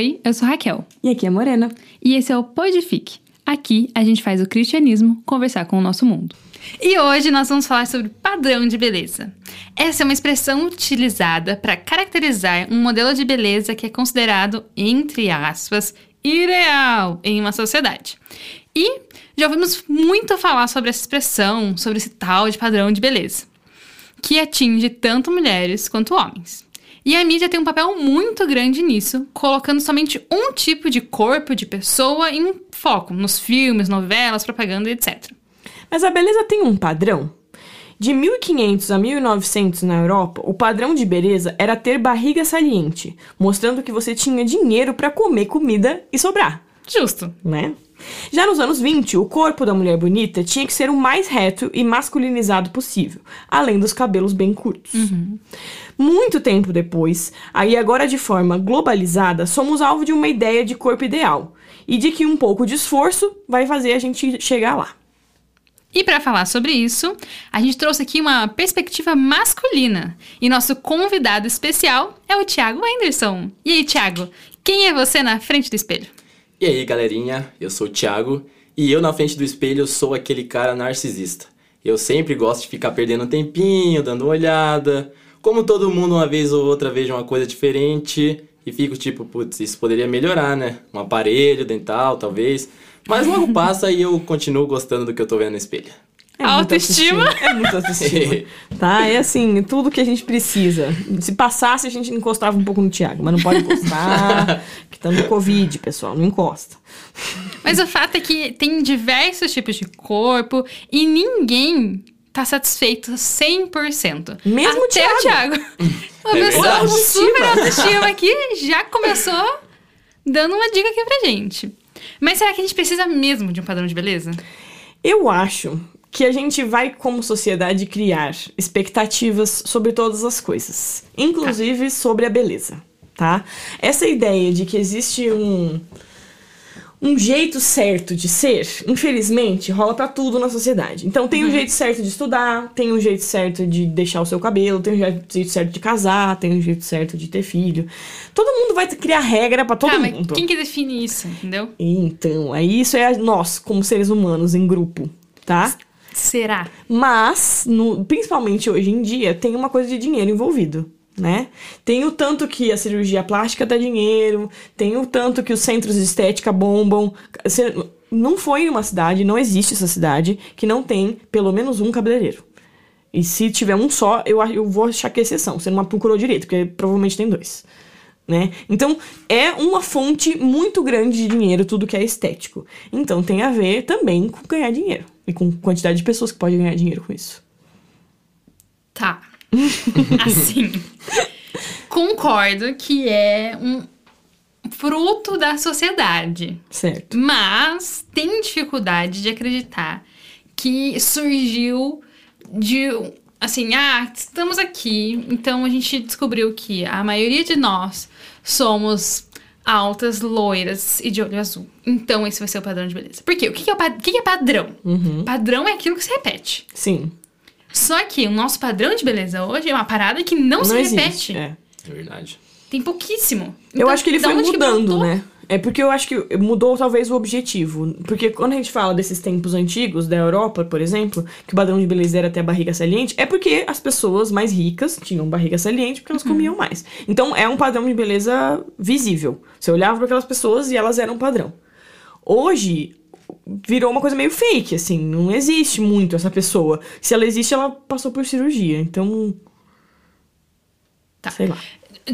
Oi, eu sou Raquel. E aqui é Morena. E esse é o Podifique. Aqui a gente faz o cristianismo conversar com o nosso mundo. E hoje nós vamos falar sobre padrão de beleza. Essa é uma expressão utilizada para caracterizar um modelo de beleza que é considerado, entre aspas, ideal em uma sociedade. E já ouvimos muito falar sobre essa expressão, sobre esse tal de padrão de beleza, que atinge tanto mulheres quanto homens. E a mídia tem um papel muito grande nisso, colocando somente um tipo de corpo, de pessoa em foco, nos filmes, novelas, propaganda, etc. Mas a beleza tem um padrão? De 1500 a 1900 na Europa, o padrão de beleza era ter barriga saliente, mostrando que você tinha dinheiro para comer comida e sobrar. Justo. Né? Já nos anos 20, o corpo da mulher bonita tinha que ser o mais reto e masculinizado possível, além dos cabelos bem curtos. Uhum. Muito tempo depois, aí agora de forma globalizada, somos alvo de uma ideia de corpo ideal e de que um pouco de esforço vai fazer a gente chegar lá. E para falar sobre isso, a gente trouxe aqui uma perspectiva masculina. E nosso convidado especial é o Thiago Anderson. E aí, Thiago, quem é você na frente do espelho? E aí, galerinha, eu sou o Thiago e eu na frente do espelho sou aquele cara narcisista. Eu sempre gosto de ficar perdendo um tempinho, dando uma olhada. Como todo mundo, uma vez ou outra, vejo uma coisa diferente e fico tipo, putz, isso poderia melhorar, né? Um aparelho dental, talvez. Mas logo passa e eu continuo gostando do que eu tô vendo no espelho. É muita Autoestima? autoestima. É muito autoestima. tá? É assim, tudo que a gente precisa. Se passasse, a gente encostava um pouco no Thiago, mas não pode encostar. que tá no Covid, pessoal, não encosta. Mas o fato é que tem diversos tipos de corpo e ninguém tá satisfeito 100%. Mesmo o Até o Thiago. Uma É pessoa verdade. com super autoestima aqui já começou dando uma dica aqui pra gente. Mas será que a gente precisa mesmo de um padrão de beleza? Eu acho que a gente vai, como sociedade, criar expectativas sobre todas as coisas, inclusive sobre a beleza, tá? Essa ideia de que existe um um jeito certo de ser, infelizmente, rola pra tudo na sociedade. Então tem um jeito certo de estudar, tem um jeito certo de deixar o seu cabelo, tem um jeito certo de casar, tem um jeito certo de ter filho. Todo mundo vai criar regra pra todo mas mundo. quem que define isso, entendeu? Então, aí isso é nós, como seres humanos em grupo, tá? Será? Mas, no- principalmente hoje em dia, tem uma coisa de dinheiro envolvido, né? Tem o tanto que a cirurgia plástica dá dinheiro, tem o tanto que os centros de estética bombam. Não foi uma cidade, não existe essa cidade que não tem pelo menos um cabeleireiro. E se tiver um só, eu, eu vou achar que é exceção. Você não procurou direito, porque provavelmente tem dois. Né? Então, é uma fonte muito grande de dinheiro tudo que é estético. Então, tem a ver também com ganhar dinheiro. E com quantidade de pessoas que podem ganhar dinheiro com isso. Tá. Assim. Concordo que é um fruto da sociedade. Certo. Mas tenho dificuldade de acreditar que surgiu de. Assim, ah, estamos aqui, então a gente descobriu que a maioria de nós somos altas, loiras e de olho azul. Então esse vai ser o padrão de beleza. Por quê? O que que é, o que que é padrão? Padrão é aquilo que se repete. Sim. Só que o nosso padrão de beleza hoje é uma parada que não, se existe. repete. É. É verdade. Tem pouquíssimo. Eu Então, acho que ele foi mudando, né? É porque eu acho que mudou talvez o objetivo. Porque quando a gente fala desses tempos antigos, da Europa, por exemplo, que o padrão de beleza era ter a barriga saliente, é porque as pessoas mais ricas tinham barriga saliente porque elas Uhum. comiam mais. Então é um padrão de beleza visível. Você olhava para aquelas pessoas e elas eram padrão. Hoje virou uma coisa meio fake, assim, não existe muito essa pessoa. Se ela existe, ela passou por cirurgia. Então, Tá. sei lá.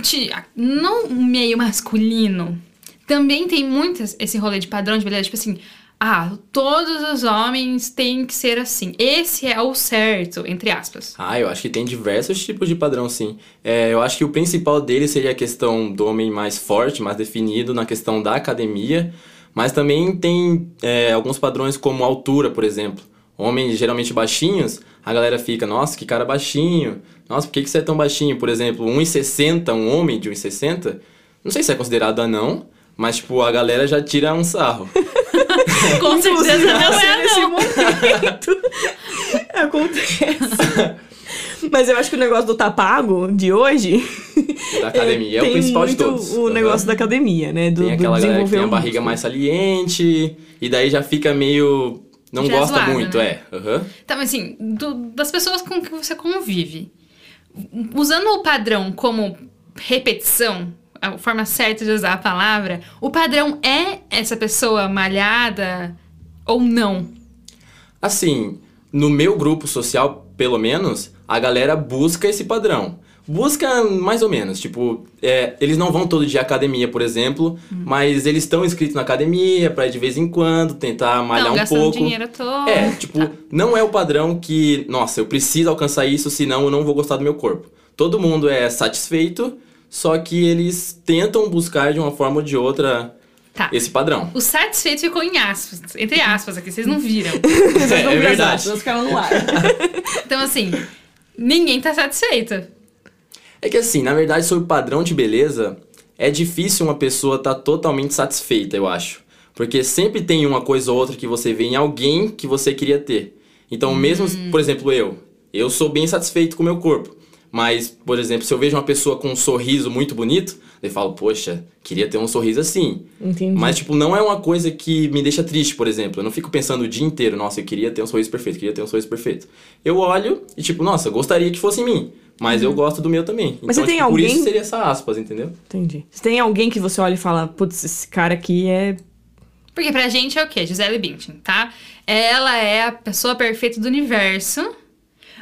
Tia, no meio masculino, também tem muito esse rolê de padrão de beleza, tipo assim, ah, todos os homens têm que ser assim. Esse é o certo, entre aspas. Ah, eu acho que tem diversos tipos de padrão, sim. É, eu acho que o principal dele seria a questão do homem mais forte, mais definido na questão da academia, mas também tem é, alguns padrões como altura, por exemplo. Homens geralmente baixinhos, a galera fica, nossa, que cara baixinho. Nossa, por que, que você é tão baixinho? Por exemplo, 1,60, um homem de 1,60, não sei se é considerado anão, mas, tipo, a galera já tira um sarro. Com certeza não é, nesse não. momento acontece. Mas eu acho que o negócio do tá pago de hoje. Da academia é, o tem principal de muito todos. O negócio da academia, né? Do, Tem do aquela galera que desenvolver tem a o barriga mais saliente, e daí já fica meio. Não Já é gosta zoado, muito, né? é. Aham. Então, assim, do- das pessoas com que você convive, usando o padrão como repetição, a forma certa de usar a palavra, o padrão é essa pessoa malhada ou não? Assim, no meu grupo social, pelo menos, a galera busca esse padrão. Busca mais ou menos, tipo, é, eles não vão todo dia à academia, por exemplo, Hum. mas eles estão inscritos na academia pra de vez em quando tentar malhar não, um pouco. dinheiro toa. É, tipo, não é o padrão que, nossa, eu preciso alcançar isso, senão eu não vou gostar do meu corpo. Todo mundo é satisfeito, só que eles tentam buscar de uma forma ou de outra Tá. esse padrão. O satisfeito ficou em aspas, entre aspas aqui, vocês não viram. Vocês É, não é viram as verdade. aspas, ficaram no ar. Então, assim, ninguém tá satisfeito. É que assim, na verdade, sobre padrão de beleza, é difícil uma pessoa estar totalmente satisfeita, eu acho. Porque sempre tem uma coisa ou outra que você vê em alguém que você queria ter. Então, mesmo, por exemplo, eu, eu sou bem satisfeito com o meu corpo. Mas, por exemplo, se eu vejo uma pessoa com um sorriso muito bonito, eu falo, poxa, queria ter um sorriso assim. Entendi. Mas, tipo, não é uma coisa que me deixa triste, por exemplo. Eu não fico pensando o dia inteiro, nossa, eu queria ter um sorriso perfeito, queria ter um sorriso perfeito. Eu olho e, tipo, nossa, eu gostaria que fosse em mim. Mas eu gosto do meu também. Uhum. Mas então, você tem tipo, por alguém- isso seria essa aspas, entendeu? Entendi. Se tem alguém que você olha e fala, putz, esse cara aqui é. Porque pra gente é o quê? Gisele Bündchen, tá? Ela é a pessoa perfeita do universo,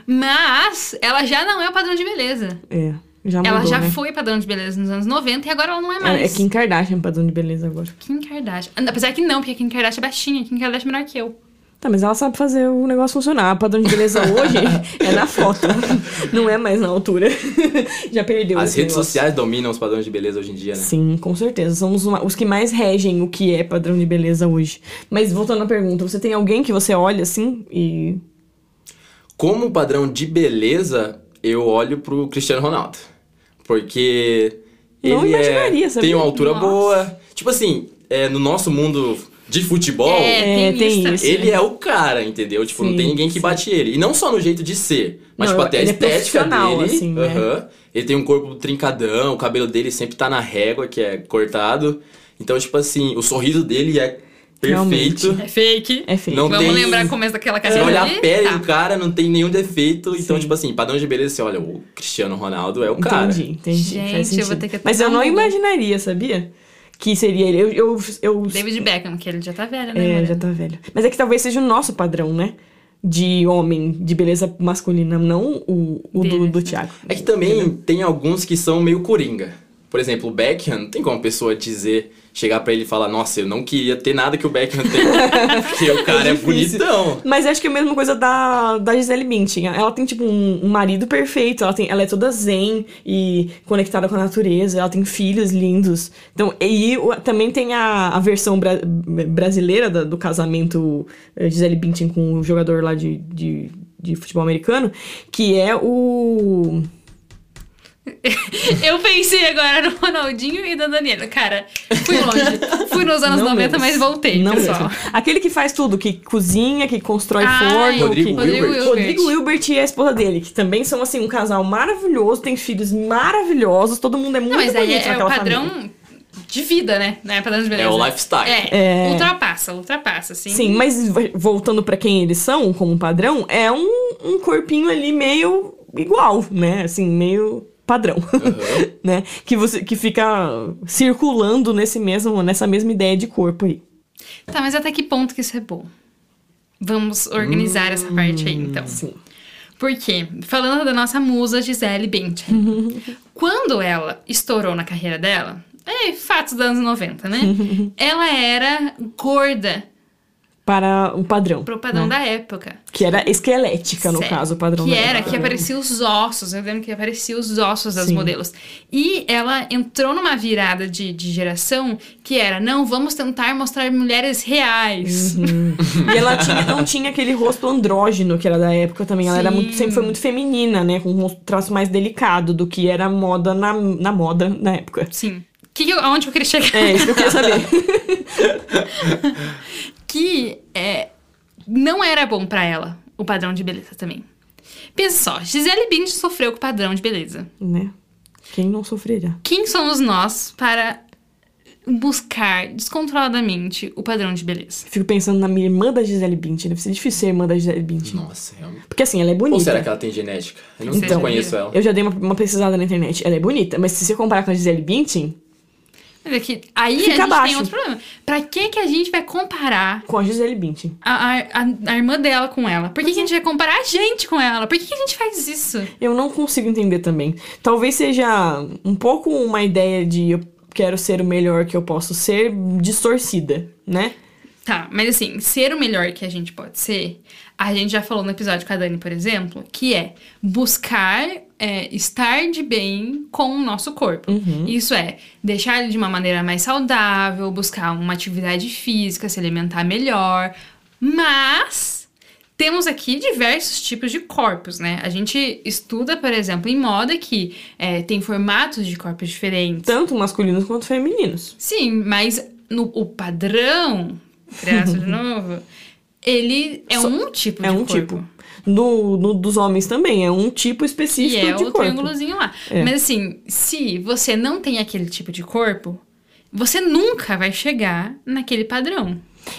mas ela já não é o padrão de beleza. É. Já mudou, ela já né? foi padrão de beleza nos anos 90 e agora ela não é É, mais. é Kim Kardashian padrão de beleza agora. Kim Kardashian. Apesar que não, porque Kim Kardashian é baixinha. Kim Kardashian é menor que eu. Tá, mas ela sabe fazer o negócio funcionar. O padrão de beleza hoje é na foto. Não é mais na altura. Já perdeu As redes negócio. sociais dominam os padrões de beleza hoje em dia, né? Sim, com certeza. Somos uma- os que mais regem o que é padrão de beleza hoje. Mas voltando à pergunta, você tem alguém que você olha assim e. Como padrão de beleza, eu olho pro Cristiano Ronaldo. Porque Não ele é, tem uma altura Nossa. boa. Tipo assim, é, no nosso mundo de futebol, É, É, tem, tem isso. ele é o cara, entendeu? Tipo, não Sim, tem ninguém que sim. bate ele. E não só no jeito de ser, mas Não, tipo, até a ele é estética profissional, dele. assim, né? aham. Ele tem um corpo trincadão, o cabelo dele sempre tá na régua, que é cortado. Então, tipo assim, o sorriso dele é perfeito. Realmente. É fake. É feio. Não Vamos tem- lembrar o começo daquela Se carreira olhar ali? a pele Tá. do cara, não tem nenhum defeito. Então, Sim. tipo assim, padrão de beleza, você olha, o Cristiano Ronaldo é o cara. Entendi, entendi. Gente, faz eu vou ter que Mas eu não Google. imaginaria, sabia? Que seria ele. Eu, eu, eu David Beckham, que ele já tá velho, né? É, já tá velho. Mas é que talvez seja o nosso padrão, né? De homem, de beleza masculina, não o, o do, do né? Thiago. É que também tem alguns que são meio coringa. Por exemplo, o Beckham, não tem como a pessoa dizer, chegar pra ele e falar, nossa, eu não queria ter nada que o Beckham tem. porque o cara é, difícil. bonitão. Mas acho que é a mesma coisa da, da Gisele Bündchen. Ela tem, tipo, um, um marido perfeito. Ela, tem, ela é toda zen e conectada com a natureza. Ela tem filhos lindos. Então, e também tem a, a versão bra- brasileira da- do casamento eh, Gisele Bündchen com o jogador lá de, de, de futebol americano, que é o... Eu pensei agora no Ronaldinho e da Daniela. Cara, fui longe. Fui nos anos Não 90, mesmo. mas voltei, Não pessoal. mesmo. Aquele que faz tudo, que cozinha, que constrói Ai, forno. Rodrigo que... Wilbert. Wilbert. Rodrigo Wilbert e a esposa dele, que também são, assim, um casal maravilhoso, tem filhos maravilhosos, todo mundo é muito Não, mas aí bonito é, é o padrão família. de vida, né? Não é padrão de beleza. É o lifestyle. É, É. ultrapassa, ultrapassa, assim. Sim, mas voltando pra quem eles são, como padrão, é um, um corpinho ali meio igual, né? Assim, meio padrão, Aham. né? Que, você, que fica circulando nesse mesmo, nessa mesma ideia de corpo aí. Tá, mas até que ponto que isso é bom? Vamos organizar essa parte aí, então. Sim. Porque, falando da nossa musa Gisele Bündchen, quando ela estourou na carreira dela, é fatos dos anos 90, né? ela era gorda Para o padrão. pro padrão né? da época. Que era esquelética, no Sério. caso, o padrão Que da era, época. que aparecia os ossos. Eu lembro que aparecia os ossos das Sim. modelos. E ela entrou numa virada de, de geração que era, não, vamos tentar mostrar mulheres reais. Uhum. E ela tinha- não tinha aquele rosto andrógeno que era da época também. Ela era muito, sempre foi muito feminina, né? Com um traço mais delicado do que era moda na, na moda na época. Sim. Que que eu- aonde eu queria chegar? É, isso que eu queria saber. que é, não era bom pra ela o padrão de beleza também. Pensa só, Gisele Bündchen sofreu com o padrão de beleza. Né? Quem não sofreria? Quem somos nós para buscar descontroladamente o padrão de beleza? Fico pensando na minha irmã da Gisele Bündchen. Deve ser difícil ser irmã da Gisele Bündchen. Nossa, realmente. Porque assim, ela é bonita. Ou será que ela tem genética? Eu não Então, conheço ela. Eu já dei uma, uma pesquisada na internet. Ela é bonita, mas se você comparar com a Gisele Bündchen, é que aí Fica a gente abaixo. tem outro problema. Pra que que a gente vai comparar com a Gisele Bündchen. a, a, a- a irmã dela com ela? Por que, que a gente vai comparar a gente com ela? Por que, que a gente faz isso? Eu não consigo entender também. Talvez seja um pouco uma ideia de eu quero ser o melhor que eu posso ser distorcida, né? Tá, mas assim, ser o melhor que a gente pode ser, a gente já falou no episódio com a Dani, por exemplo, que é buscar é, estar de bem com o nosso corpo. Isso é deixar ele de uma maneira mais saudável, buscar uma atividade física, se alimentar melhor. Mas temos aqui diversos tipos de corpos, né? A gente estuda, por exemplo, em moda que é, tem formatos de corpos diferentes. Tanto masculinos quanto femininos. Sim, mas no, o padrão, traço de novo, ele é um tipo de É um corpo. tipo. No, no dos homens também, é um tipo E específico é de o corpo. triângulozinho lá. É. Mas assim, se você não tem aquele tipo de corpo, você nunca vai chegar naquele padrão.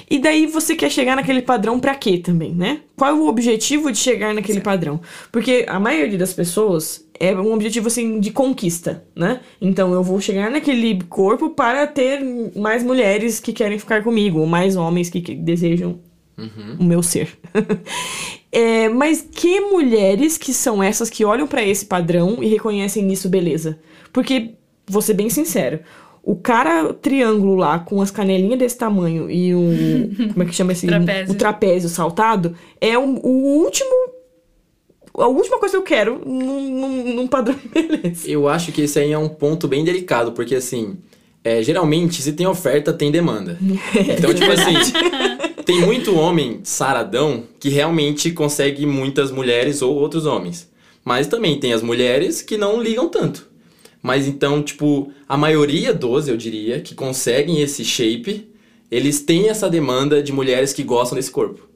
E daí você quer chegar naquele padrão pra quê também, né? Qual é o objetivo de chegar naquele padrão? Porque a maioria das pessoas é um objetivo assim de conquista, né? Então eu vou chegar naquele corpo para ter mais mulheres que querem ficar comigo, ou mais homens que, que desejam o meu ser. É, mas que mulheres que são essas que olham pra esse padrão e reconhecem nisso beleza? Porque, vou ser bem sincero, o cara triângulo lá com as canelinhas desse tamanho e o. Como é que chama esse? Trapézio. O trapézio saltado é o, o último. A última coisa que eu quero num, num- num padrão de beleza. Eu acho que esse aí é um ponto bem delicado, porque assim, é, geralmente, se tem oferta, tem demanda. Então, tipo assim, tem muito homem saradão que realmente consegue muitas mulheres ou outros homens. Mas também tem as mulheres que não ligam tanto. Mas então, tipo, a maioria dos, eu diria, que conseguem esse shape, eles têm essa demanda de mulheres que gostam desse corpo.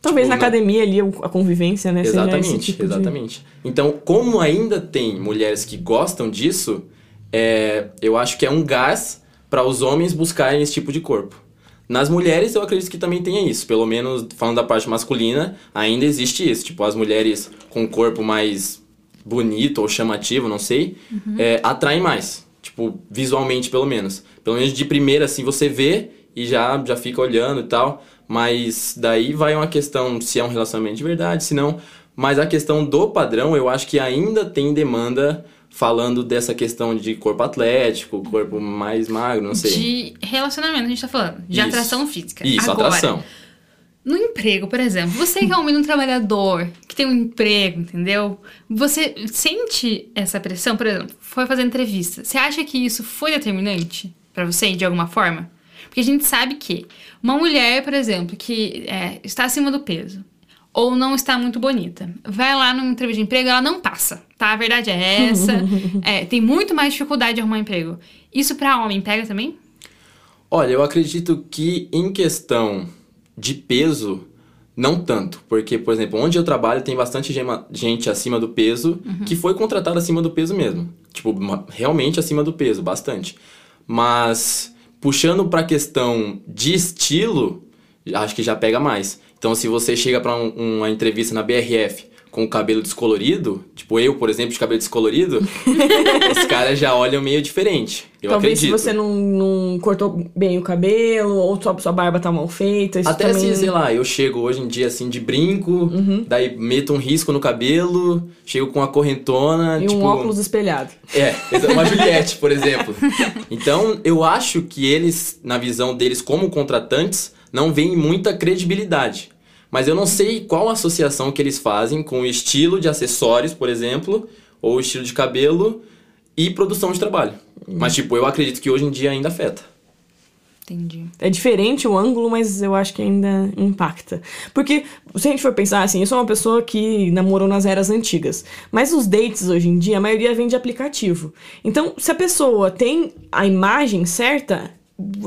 Talvez Tipo, na academia ali a convivência, né? Exatamente, tipo de- exatamente. Então, como ainda tem mulheres que gostam disso, é, eu acho que é um gás para os homens buscarem esse tipo de corpo. Nas mulheres, eu acredito que também tenha isso. Pelo menos falando da parte masculina, ainda existe isso. Tipo, as mulheres com um corpo mais bonito ou chamativo, não sei, é, atraem mais. Tipo, visualmente, pelo menos. Pelo menos de primeira, assim, você vê e já, já fica olhando e tal. Mas daí vai uma questão se é um relacionamento de verdade, se não. Mas a questão do padrão, eu acho que ainda tem demanda falando dessa questão de corpo atlético, corpo mais magro, não sei. De relacionamento, a gente tá falando. De Isso. atração física. Isso, Agora, atração. No emprego, por exemplo, você que é um menino trabalhador, que tem um emprego, entendeu? Você sente essa pressão, por exemplo, foi fazer entrevista. Você acha que isso foi determinante pra você, de alguma forma? Porque a gente sabe que uma mulher, por exemplo, que é, está acima do peso ou não está muito bonita, vai lá numa entrevista de emprego, ela não passa, tá? A verdade é essa. É, tem muito mais dificuldade de arrumar emprego. Isso pra homem pega também? Olha, eu acredito que em questão de peso, não tanto. Porque, por exemplo, onde eu trabalho tem bastante gema- gente acima do peso que foi contratada acima do peso mesmo. Tipo, uma- realmente acima do peso, bastante. Mas, puxando pra questão de estilo, acho que já pega mais. Então, se você chega pra um- uma entrevista na BRF com o cabelo descolorido, tipo eu, por exemplo, de cabelo descolorido, os caras já olham meio diferente. Eu Talvez acredito. se você não, não cortou bem o cabelo, ou sua, sua barba tá mal feita. Isso Até também... assim, sei lá, eu chego hoje em dia assim de brinco, Uhum. daí meto um risco no cabelo, chego com uma correntona, E tipo. um óculos espelhado. É, uma Juliette, por exemplo. Então, eu acho que eles, na visão deles como contratantes, não veem muita credibilidade. Mas eu não sei qual associação que eles fazem com o estilo de acessórios, por exemplo, ou o estilo de cabelo e produção de trabalho. Mas, tipo, eu acredito que hoje em dia ainda afeta. Entendi. É diferente o ângulo, mas eu acho que ainda impacta. Porque, se a gente for pensar assim, eu sou uma pessoa que namorou nas eras antigas. Mas os dates hoje em dia, a maioria vem de aplicativo. Então, se a pessoa tem a imagem certa,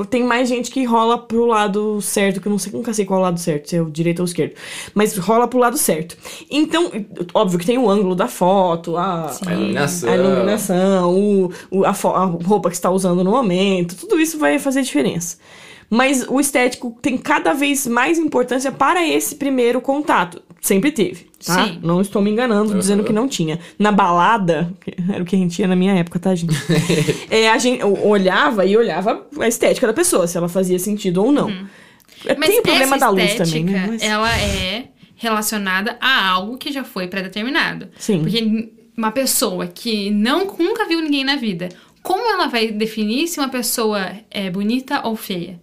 tem mais gente que rola pro lado certo, que eu não sei, nunca sei qual é o lado certo, se é o direito ou o esquerdo. Mas rola pro lado certo. Então, óbvio que tem o ângulo da foto, a, A iluminação. a, iluminação, o, o- a, a roupa que você está usando no momento, tudo isso vai fazer diferença. Mas o estético tem cada vez mais importância para esse primeiro contato. Sempre teve, tá? Sim. Não estou me enganando Uhum. dizendo que não tinha. Na balada, que era o que a gente ia na minha época, tá, gente? é, a gente olhava e olhava a estética da pessoa, se ela fazia sentido ou não. É, Mas Tem o problema essa da luz estética, também, né? Mas- ela é relacionada a algo que já foi pré-determinado. Sim. Porque uma pessoa que não, nunca viu ninguém na vida, como ela vai definir se uma pessoa é bonita ou feia?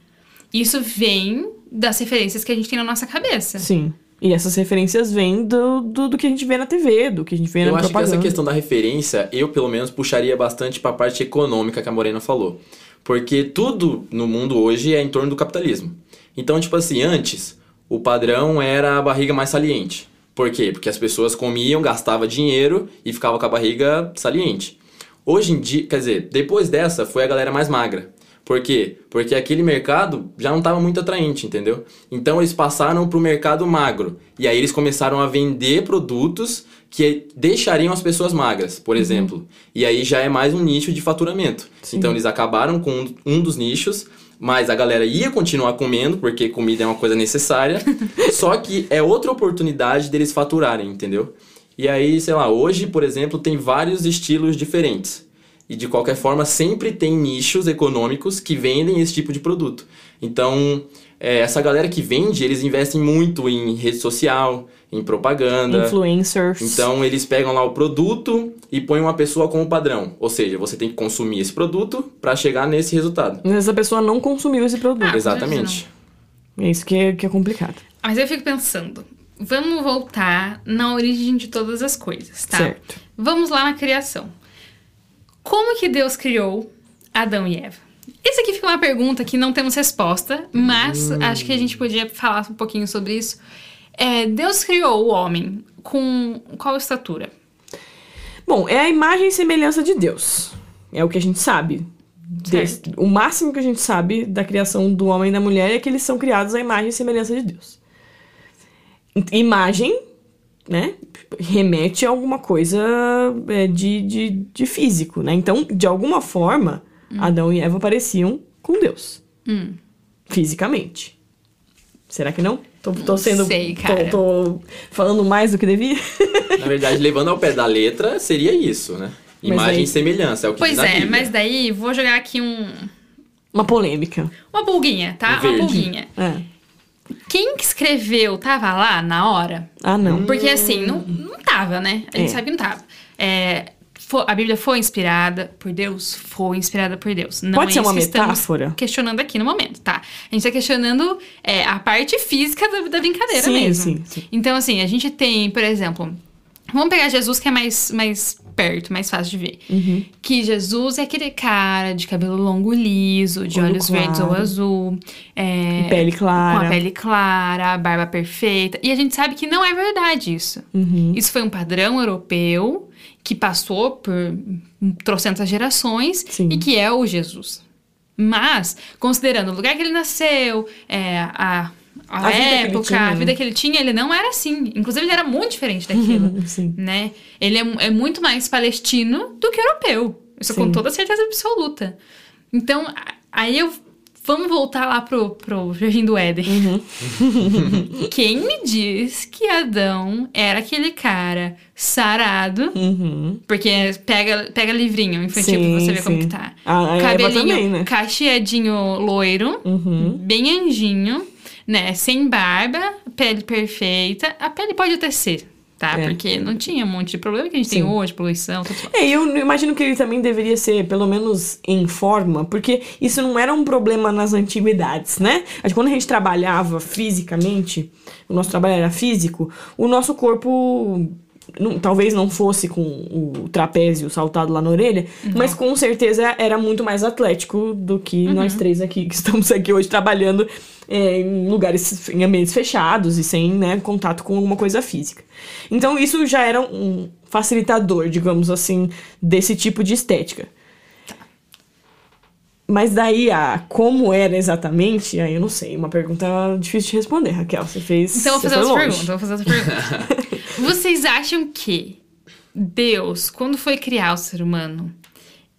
Isso vem das referências que a gente tem na nossa cabeça. Sim. E essas referências vêm do, do, do que a gente vê na TV, do que a gente vê Eu na acho que propaganda. essa questão da referência, eu pelo menos puxaria bastante para a parte econômica que a Morena falou. Porque tudo no mundo hoje é em torno do capitalismo. Então, tipo assim, antes, o padrão era a barriga mais saliente. Por quê? Porque as pessoas comiam, gastavam dinheiro e ficava com a barriga saliente. Hoje em dia, quer dizer, depois dessa foi a galera mais magra. Por quê? Porque aquele mercado já não estava muito atraente, entendeu? Então eles passaram para o mercado magro. E aí eles começaram a vender produtos que deixariam as pessoas magras, por exemplo. E aí já é mais um nicho de faturamento. Então eles acabaram com um- um dos nichos, mas a galera ia continuar comendo, porque comida é uma coisa necessária. só que é outra oportunidade deles faturarem, entendeu? E aí, sei lá, hoje, por exemplo, tem vários estilos diferentes. E de qualquer forma, sempre tem nichos econômicos que vendem esse tipo de produto. Então, é, essa galera que vende, eles investem muito em rede social, em propaganda. Influencers. Então, eles pegam lá o produto e põem uma pessoa como padrão. Ou seja, você tem que consumir esse produto para chegar nesse resultado. Mas essa pessoa não consumiu esse produto. Ah, Exatamente. É isso que é, que é complicado. Mas eu fico pensando, vamos voltar na origem de todas as coisas, tá? Certo. Vamos lá na criação. Como que Deus criou Adão e Eva? Isso aqui fica uma pergunta que não temos resposta, mas Hum. acho que a gente podia falar um pouquinho sobre isso. É, Deus criou o homem com qual estatura? Bom, é a imagem e semelhança de Deus. É o que a gente sabe. Des- o máximo que a gente sabe da criação do homem e da mulher é que eles são criados à imagem e semelhança de Deus. Imagem, né? Remete a alguma coisa é, de, de, de físico, né? Então, de alguma forma, Adão e Eva pareciam com Deus. Hum. Fisicamente. Será que não? Tô, tô sendo. sei, tô- cara. Tô, falando mais do que devia? Na verdade, levando ao pé da letra, seria isso, né? Imagem aí- e semelhança, é o que Pois é, Bíblia. mas daí vou jogar aqui um, Uma polêmica. uma pulguinha, tá? Um Uma pulguinha. É. Quem que escreveu tava lá na hora? Ah, não. Porque assim, não, não tava, né? A gente É. sabe que não tava. É, fo- a Bíblia foi inspirada por Deus? Foi inspirada por Deus. Não Pode é ser uma que metáfora? questionando aqui no momento, tá? A gente tá questionando é, a parte física da, da brincadeira Sim, mesmo. sim, sim. Então, assim, a gente tem, por exemplo, vamos pegar Jesus que é mais, mais perto, mais fácil de ver. Uhum. Que Jesus é aquele cara de cabelo longo liso, de Olho olhos verdes ou claro. azul. é, Pele clara. com a pele clara, a barba perfeita. E a gente sabe que não é verdade isso. Uhum. Isso foi um padrão europeu que passou por trocentas gerações Sim. e que é o Jesus. Mas, considerando o lugar que ele nasceu, é, a, a, A época, tinha, a né? vida que ele tinha, ele não era assim. Inclusive, ele era muito diferente daquilo. Sim. né? Ele é, é muito mais palestino do que europeu. Isso Sim. com toda certeza absoluta. Então, aí eu. Vamos voltar lá pro, pro Jardim do Éden. Uhum. Quem me diz que Adão era aquele cara sarado? Uhum. Porque pega, pega livrinho infantil Sim, pra você ver como sim. que tá. A- a Eva Cabelinho também, né? cacheadinho loiro, Uhum. bem anjinho, né? Sem barba, pele perfeita. A pele pode até ser, tá? É. Porque não tinha um monte de problema que a gente tem Sim. hoje, poluição, tudo. É, eu imagino que ele também deveria ser, pelo menos, em forma, porque isso não era um problema nas antiguidades, né? Quando a gente trabalhava fisicamente, o nosso trabalho era físico, o nosso corpo não- talvez não fosse com o trapézio saltado lá na orelha, mas com certeza era muito mais atlético do que nós três aqui, que estamos aqui hoje trabalhando é, em lugares, em ambientes fechados e sem né, contato com alguma coisa física. Então isso já era um facilitador, digamos assim, desse tipo de estética. Mas daí a como era exatamente, aí eu não sei. Uma pergunta difícil de responder, Raquel. Você fez. Então eu vou fazer longe. pergunta, vou fazer essa pergunta. Vocês acham que Deus, quando foi criar o ser humano,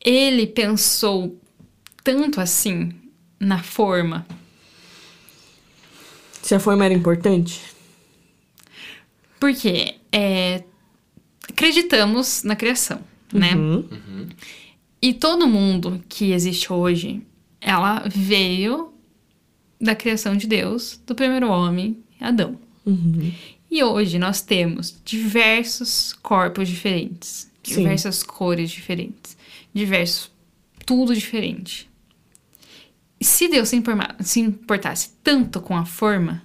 ele pensou tanto assim na forma? Se a forma era importante? Porque é, acreditamos na criação, né? Uhum. E todo mundo que existe hoje, ela veio da criação de Deus, do primeiro homem, Adão. Uhum. E hoje nós temos diversos corpos diferentes, Sim. diversas cores diferentes, diversos tudo diferente. E se Deus se, informa- se importasse tanto com a forma,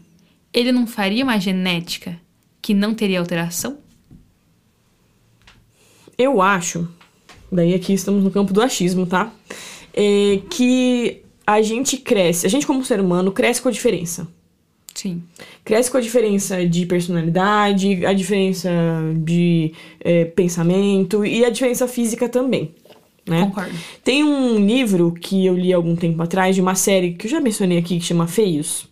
ele não faria uma genética que não teria alteração? Eu acho, daí aqui estamos no campo do achismo, tá? É que a gente cresce, a gente como ser humano cresce com a diferença. Sim. Cresce com a diferença de personalidade, a diferença de é, pensamento e a diferença física também. Né? Concordo. Tem um livro que eu li algum tempo atrás, de uma série que eu já mencionei aqui, que chama Feios.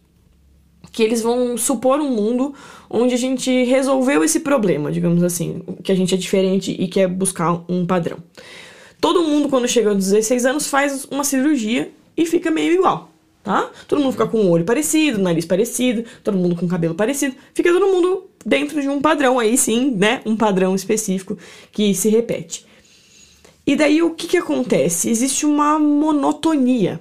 Que eles vão supor um mundo onde a gente resolveu esse problema, digamos assim, que a gente é diferente e quer buscar um padrão. Todo mundo, quando chega aos 16 anos, faz uma cirurgia e fica meio igual, tá? Todo mundo fica com o olho parecido, nariz parecido, todo mundo com cabelo parecido, fica todo mundo dentro de um padrão aí sim, né? Um padrão específico que se repete. E daí o que, que acontece? Existe uma monotonia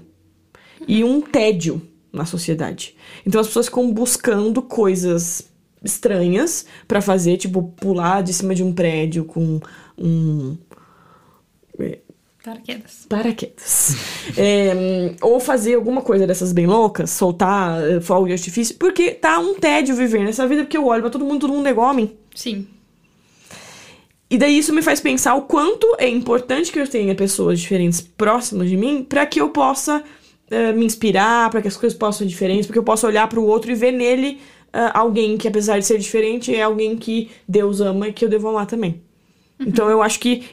e um tédio na sociedade. Então as pessoas ficam buscando coisas estranhas pra fazer, tipo pular de cima de um prédio com um Paraquedas. paraquedas. É, ou fazer alguma coisa dessas bem loucas, soltar eh, fogo de artifício, porque tá um tédio viver nessa vida, porque eu olho pra todo mundo, todo mundo é igual a mim. Sim. E daí isso me faz pensar o quanto é importante que eu tenha pessoas diferentes próximas de mim para que eu possa eh, me inspirar, para que as coisas possam ser diferentes, porque eu possa olhar para o outro e ver nele ah, alguém que, apesar de ser diferente, é alguém que Deus ama e que eu devo amar também. Então eu acho que,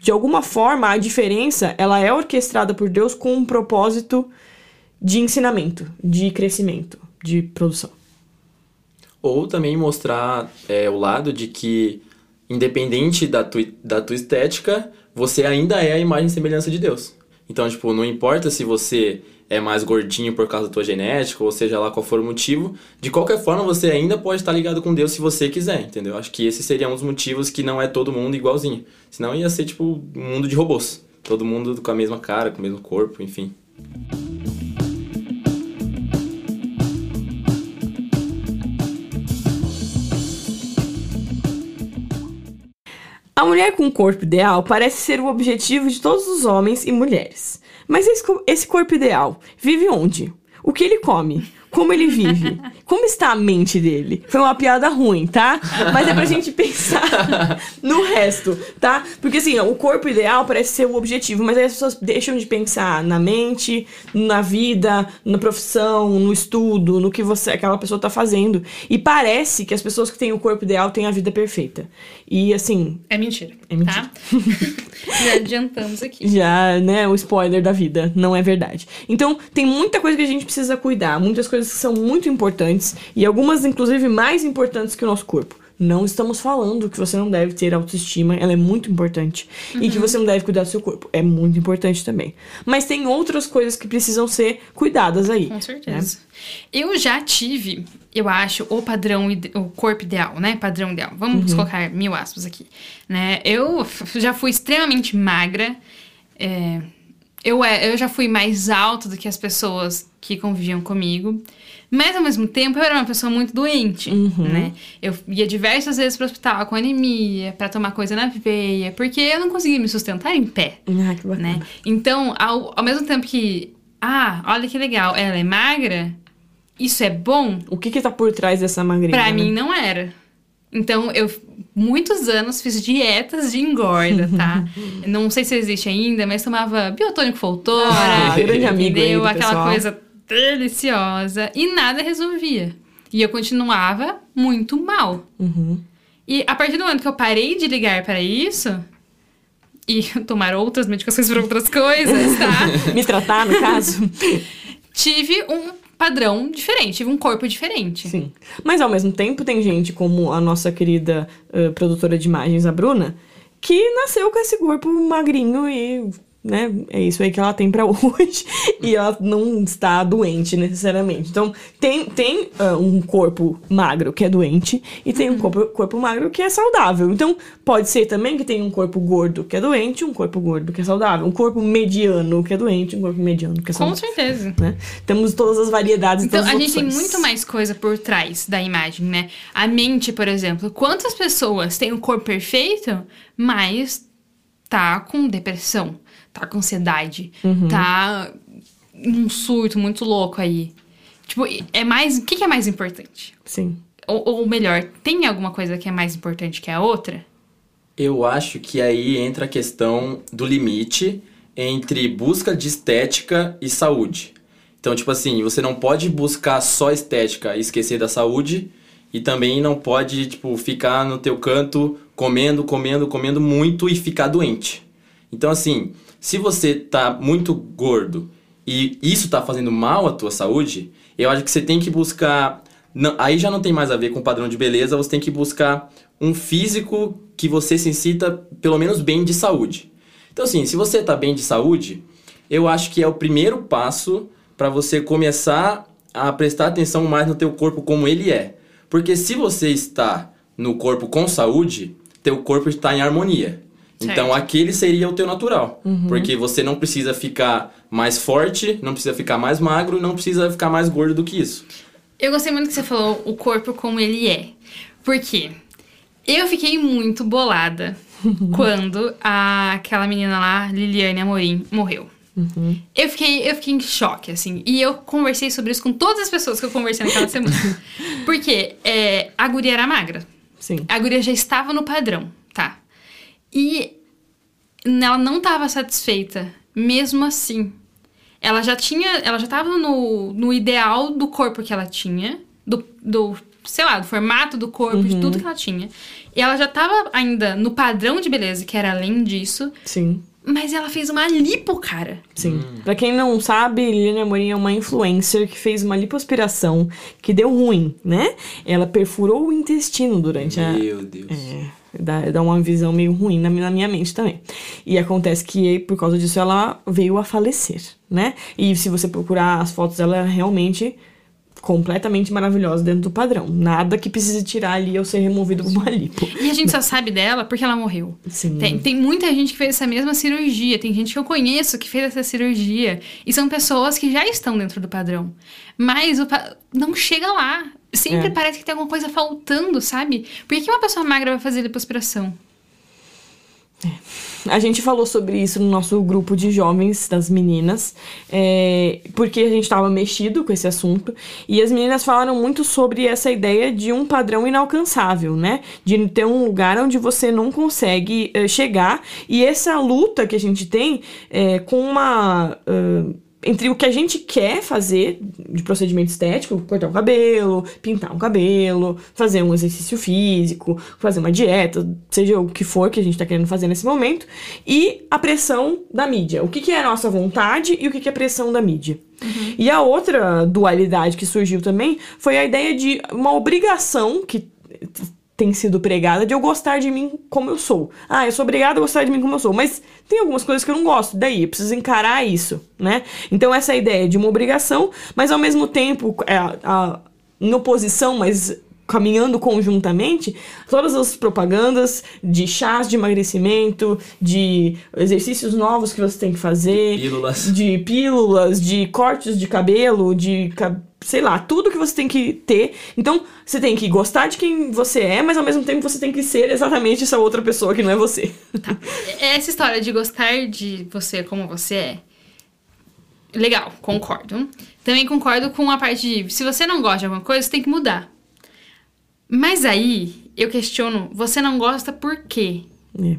de alguma forma, a diferença ela é orquestrada por Deus com um propósito de ensinamento, de crescimento, de produção. Ou também mostrar é, o lado de que, independente da tua, da tua estética, você ainda é a imagem e semelhança de Deus. Então, tipo, não importa se você é mais gordinho por causa da tua genética, ou seja lá qual for o motivo, de qualquer forma você ainda pode estar ligado com Deus se você quiser, entendeu? Acho que esse seria um dos motivos que não é todo mundo igualzinho. Senão ia ser, tipo, um mundo de robôs. Todo mundo com a mesma cara, com o mesmo corpo, enfim. A mulher com corpo ideal parece ser o objetivo de todos os homens e mulheres. Mas esse, co- esse corpo ideal vive onde? O que ele come? Como ele vive? Como está a mente dele? Foi uma piada ruim, tá? Mas é pra gente pensar no resto, tá? Porque assim, o corpo ideal parece ser o objetivo, mas aí as pessoas deixam de pensar na mente, na vida, na profissão, no estudo, no que você, aquela pessoa tá fazendo. E parece que as pessoas que têm o corpo ideal têm a vida perfeita. E assim, É mentira. É mentira. Tá? Já adiantamos aqui. já, né, o spoiler da vida, não é verdade. Então, tem muita coisa que a gente precisa cuidar, muitas coisas que são muito importantes e algumas inclusive mais importantes que o nosso corpo. Não estamos falando que você não deve ter autoestima, ela é muito importante. E que você não deve cuidar do seu corpo, é muito importante também. Mas tem outras coisas que precisam ser cuidadas aí. Com né? certeza. Eu já tive, eu acho, o padrão, o corpo ideal, né? Padrão ideal. Vamos colocar mil aspas aqui, né? Eu já fui extremamente magra. é, eu, é- eu já fui mais alta do que as pessoas que conviviam comigo. Mas, ao mesmo tempo, eu era uma pessoa muito doente, né? Eu ia diversas vezes pro hospital com anemia, pra tomar coisa na veia, porque eu não conseguia me sustentar em pé Ah, que bacana. né? Então, ao, ao mesmo tempo que, ah, olha que legal, ela é magra, isso é bom, O que que tá por trás dessa magreza? pra né? mim não era. Então, eu muitos anos fiz dietas de engorda, tá? não sei se existe ainda, mas tomava biotônico Foltora, Ah, grande amigo do Aquela pessoal. coisa deliciosa e nada resolvia. E eu continuava muito mal. Uhum. E a partir do momento que eu parei de ligar para isso, e tomar outras medicações para outras coisas, tá? Me tratar, no caso. tive um padrão diferente, tive um corpo diferente. Sim. Mas ao mesmo tempo tem gente como a nossa querida uh, produtora de imagens, a Bruna, que nasceu com esse corpo magrinho e né? É isso aí que ela tem para hoje e ela não está doente necessariamente. Então, tem, tem uh, um corpo magro que é doente e tem um corpo, corpo magro que é saudável. Então, pode ser também que tem um corpo gordo que é doente, um corpo gordo que é saudável, um corpo mediano que é doente, um corpo mediano que é saudável. Com certeza. Né? Temos todas as variedades Então, a gente tem muito mais coisa por trás da imagem, né? A mente, por exemplo. Quantas pessoas têm o corpo perfeito, mas tá com depressão, tá com ansiedade, tá num surto muito louco aí. Tipo, é mais. O que, que é mais importante? Sim. Ou, ou melhor, tem alguma coisa que é mais importante que a outra? Eu acho que aí entra a questão do limite entre busca de estética e saúde. Então, tipo assim, você não pode buscar só estética e esquecer da saúde, e também não pode, tipo, ficar no teu canto comendo, comendo, comendo muito e ficar doente. Então, assim, se você tá muito gordo e isso tá fazendo mal à tua saúde, eu acho que você tem que buscar. não- aí já não tem mais a ver com padrão de beleza, você tem que buscar um físico que você se sinta pelo menos bem de saúde. Então, assim, se você tá bem de saúde, eu acho que é o primeiro passo para você começar a prestar atenção mais no teu corpo como ele é. Porque se você está no corpo com saúde, teu corpo está em harmonia. Então aquele seria o teu natural. Porque você não precisa ficar mais forte, não precisa ficar mais magro, não precisa ficar mais gordo do que isso. Eu gostei muito que você falou o corpo como ele é. Por quê? Eu fiquei muito bolada quando a, aquela menina lá, Liliane Amorim, morreu. Eu, fiquei, eu fiquei em choque, assim. E eu conversei sobre isso com todas as pessoas que eu conversei naquela semana. Porque é, a guria era magra. Sim. A guria já estava no padrão? E ela não estava satisfeita, mesmo assim. Ela já tinha, ela já estava no, no ideal do corpo que ela tinha, do, do sei lá, do formato do corpo, de tudo que ela tinha. E ela já estava ainda no padrão de beleza, que era além disso, Sim. mas ela fez uma lipo, cara. Sim. Pra quem não sabe, Liliane Amorim é uma influencer que fez uma lipoaspiração que deu ruim, né? Ela perfurou o intestino durante a. Meu Deus. É, dá, dá uma visão meio ruim na, na minha mente também. E acontece que por causa disso ela veio a falecer, né? E se você procurar as fotos dela, ela é realmente completamente maravilhosa dentro do padrão. Nada que precise tirar ali ou ser removido por uma lipo. E a gente só sabe dela porque ela morreu. Sim. Tem, tem muita gente que fez essa mesma cirurgia, tem gente que eu conheço que fez essa cirurgia. E são pessoas que já estão dentro do padrão. Mas o pa- não chega lá. Sempre É. parece que tem alguma coisa faltando, sabe? Por que uma pessoa magra vai fazer lipoaspiração? A gente falou sobre isso no nosso grupo de jovens das meninas, é, porque a gente estava mexido com esse assunto, e as meninas falaram muito sobre essa ideia de um padrão inalcançável, né? De ter um lugar onde você não consegue eh, chegar, e essa luta que a gente tem é, com uma. ah, entre o que a gente quer fazer de procedimento estético, cortar o cabelo, pintar um cabelo, fazer um exercício físico, fazer uma dieta, seja o que for que a gente tá querendo fazer nesse momento, e a pressão da mídia. O que, que é a nossa vontade e o que, que é a pressão da mídia. E a outra dualidade que surgiu também foi a ideia de uma obrigação que tem sido pregada de eu gostar de mim como eu sou. Ah, eu sou obrigada a gostar de mim como eu sou, mas tem algumas coisas que eu não gosto, daí eu preciso encarar isso, né? Então essa ideia de uma obrigação, mas ao mesmo tempo é, a, em oposição, mas caminhando conjuntamente, todas as propagandas de chás de emagrecimento, de exercícios novos que você tem que fazer, Pílulas. de pílulas, de cortes de cabelo, de ca- sei lá, tudo que você tem que ter. Então, você tem que gostar de quem você é, mas ao mesmo tempo você tem que ser exatamente essa outra pessoa que não é você. Essa história de gostar de você como você é. Legal, concordo. Também concordo com a parte de se você não gosta de alguma coisa, você tem que mudar. Mas aí eu questiono, você não gosta por quê? É.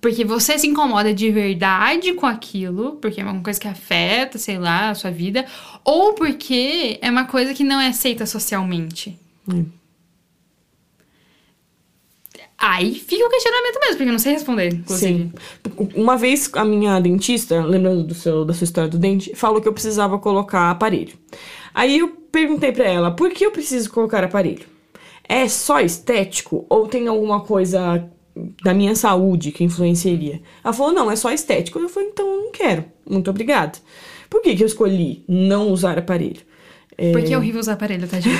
Porque você se incomoda de verdade com aquilo, porque é uma coisa que afeta, sei lá, a sua vida, ou porque é uma coisa que não é aceita socialmente. É. Aí fica o questionamento mesmo, porque eu não sei responder, inclusive. Sim. Uma vez a minha dentista, lembrando do seu, da sua história do dente, falou que eu precisava colocar aparelho. Aí eu perguntei pra ela, por que eu preciso colocar aparelho? É só estético ou tem alguma coisa da minha saúde que influenciaria? Ela falou, não, é só estético. Eu falei, então eu não quero. Muito obrigada. Por que, que eu escolhi não usar aparelho? Porque é horrível usar aparelho, tá, gente?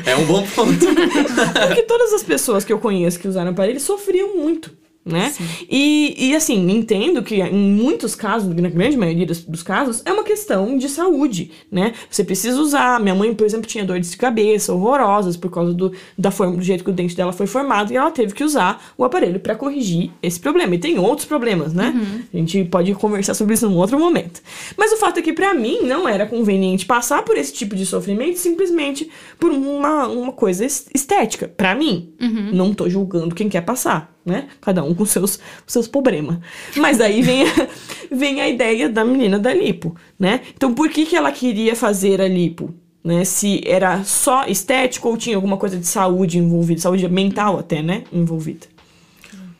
É um bom ponto. Porque todas as pessoas que eu conheço que usaram aparelho sofriam muito. Né? E, e assim, entendo que em muitos casos, na grande maioria dos, dos, casos, é uma questão de saúde, né? Você precisa usar. Minha mãe, por exemplo, tinha dores de cabeça horrorosas por causa do, da forma, do jeito que o dente dela foi formado e ela teve que usar o aparelho para corrigir esse problema. E tem outros problemas, né? Uhum. A gente pode conversar sobre isso num outro momento. Mas o fato é que para mim não era conveniente passar por esse tipo de sofrimento simplesmente por uma, uma coisa estética. para mim. Uhum. Não tô julgando quem quer passar né? Cada um com seus seus problemas. Mas aí vem a, vem a ideia da menina da lipo, né? Então por que que ela queria fazer a lipo? Né, se era só estético ou tinha alguma coisa de saúde envolvida, saúde mental até, né, envolvida.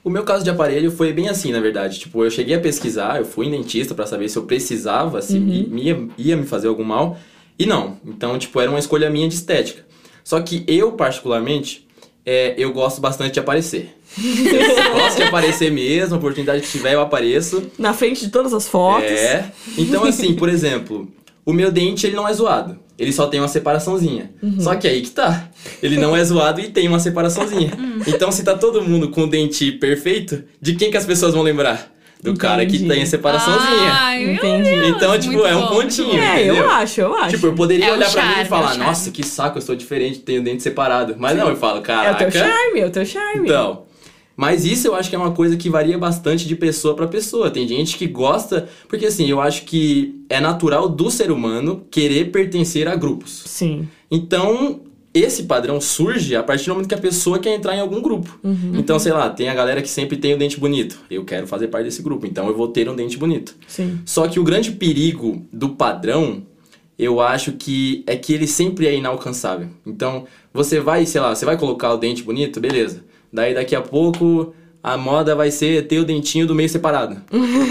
O meu caso de aparelho foi bem assim, na verdade. Tipo, eu cheguei a pesquisar, eu fui em dentista para saber se eu precisava, se uhum. ia, ia me fazer algum mal, e não. Então, tipo, era uma escolha minha de estética. Só que eu, particularmente, é, eu gosto bastante de aparecer. Eu gosto de aparecer mesmo, a oportunidade que tiver eu apareço. Na frente de todas as fotos. É. Então, assim, por exemplo, o meu dente ele não é zoado. Ele só tem uma separaçãozinha. Uhum. Só que aí que tá. Ele não é zoado e tem uma separaçãozinha. Então, se tá todo mundo com o dente perfeito, de quem que as pessoas vão lembrar? Do Entendi. cara que tem a separaçãozinha. Ai, Entendi. Então, tipo, é um pontinho. É, entendeu? eu acho, eu acho. Tipo, eu poderia é olhar charme, pra mim e falar, é nossa, que saco, eu sou diferente, tenho o dente separado. Mas Sim. não, eu falo, caraca. É o teu charme, é o teu charme. Então. Mas isso eu acho que é uma coisa que varia bastante de pessoa para pessoa. Tem gente que gosta, porque assim, eu acho que é natural do ser humano querer pertencer a grupos. Sim. Então, esse padrão surge a partir do momento que a pessoa quer entrar em algum grupo. Uhum. Então, sei lá, tem a galera que sempre tem o dente bonito. Eu quero fazer parte desse grupo, então eu vou ter um dente bonito. Sim. Só que o grande perigo do padrão, eu acho que é que ele sempre é inalcançável. Então, você vai, sei lá, você vai colocar o dente bonito, beleza. Daí daqui a pouco a moda vai ser ter o dentinho do meio separado.